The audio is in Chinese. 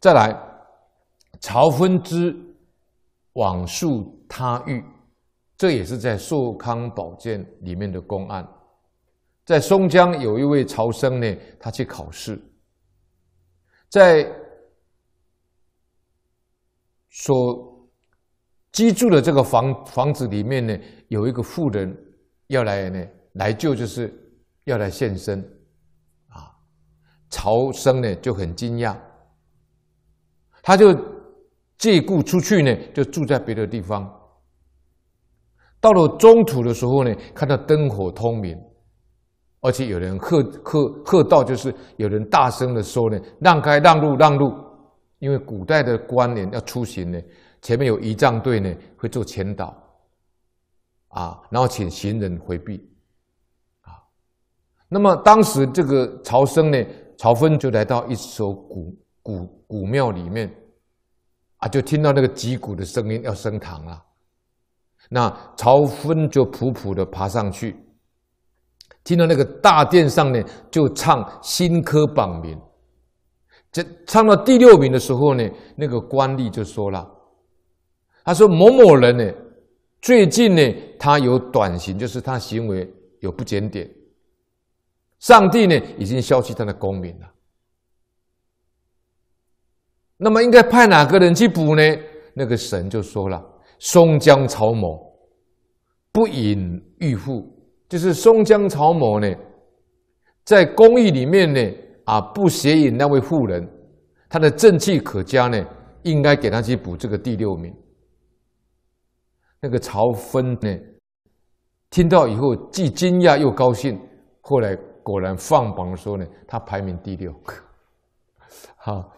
再来，曹分之往诉他狱，这也是在《寿康宝鉴》里面的公案。在松江有一位曹生呢，他去考试，在所居住的这个房房子里面呢，有一个妇人要来呢来救，就是要来献身啊。曹生呢就很惊讶。他就借故出去呢，就住在别的地方。到了中途的时候呢，看到灯火通明，而且有人喝喝喝道，就是有人大声的说呢：“让开，让路，让路！”因为古代的官员要出行呢，前面有仪仗队呢，会做前导，啊，然后请行人回避，啊。那么当时这个曹生呢，曹分就来到一所古。古古庙里面啊，就听到那个击鼓的声音，要升堂了。那曹分就普普的爬上去，听到那个大殿上呢，就唱新科榜名。这唱到第六名的时候呢，那个官吏就说了：“他说某某人呢，最近呢，他有短行，就是他行为有不检点，上帝呢已经消去他的功名了。”那么应该派哪个人去补呢？那个神就说了：“松江曹某不引狱户，就是松江曹某呢，在公寓里面呢，啊，不协引那位妇人，他的正气可嘉呢，应该给他去补这个第六名。”那个曹芬呢，听到以后既惊讶又高兴，后来果然放榜的时候呢，他排名第六。好。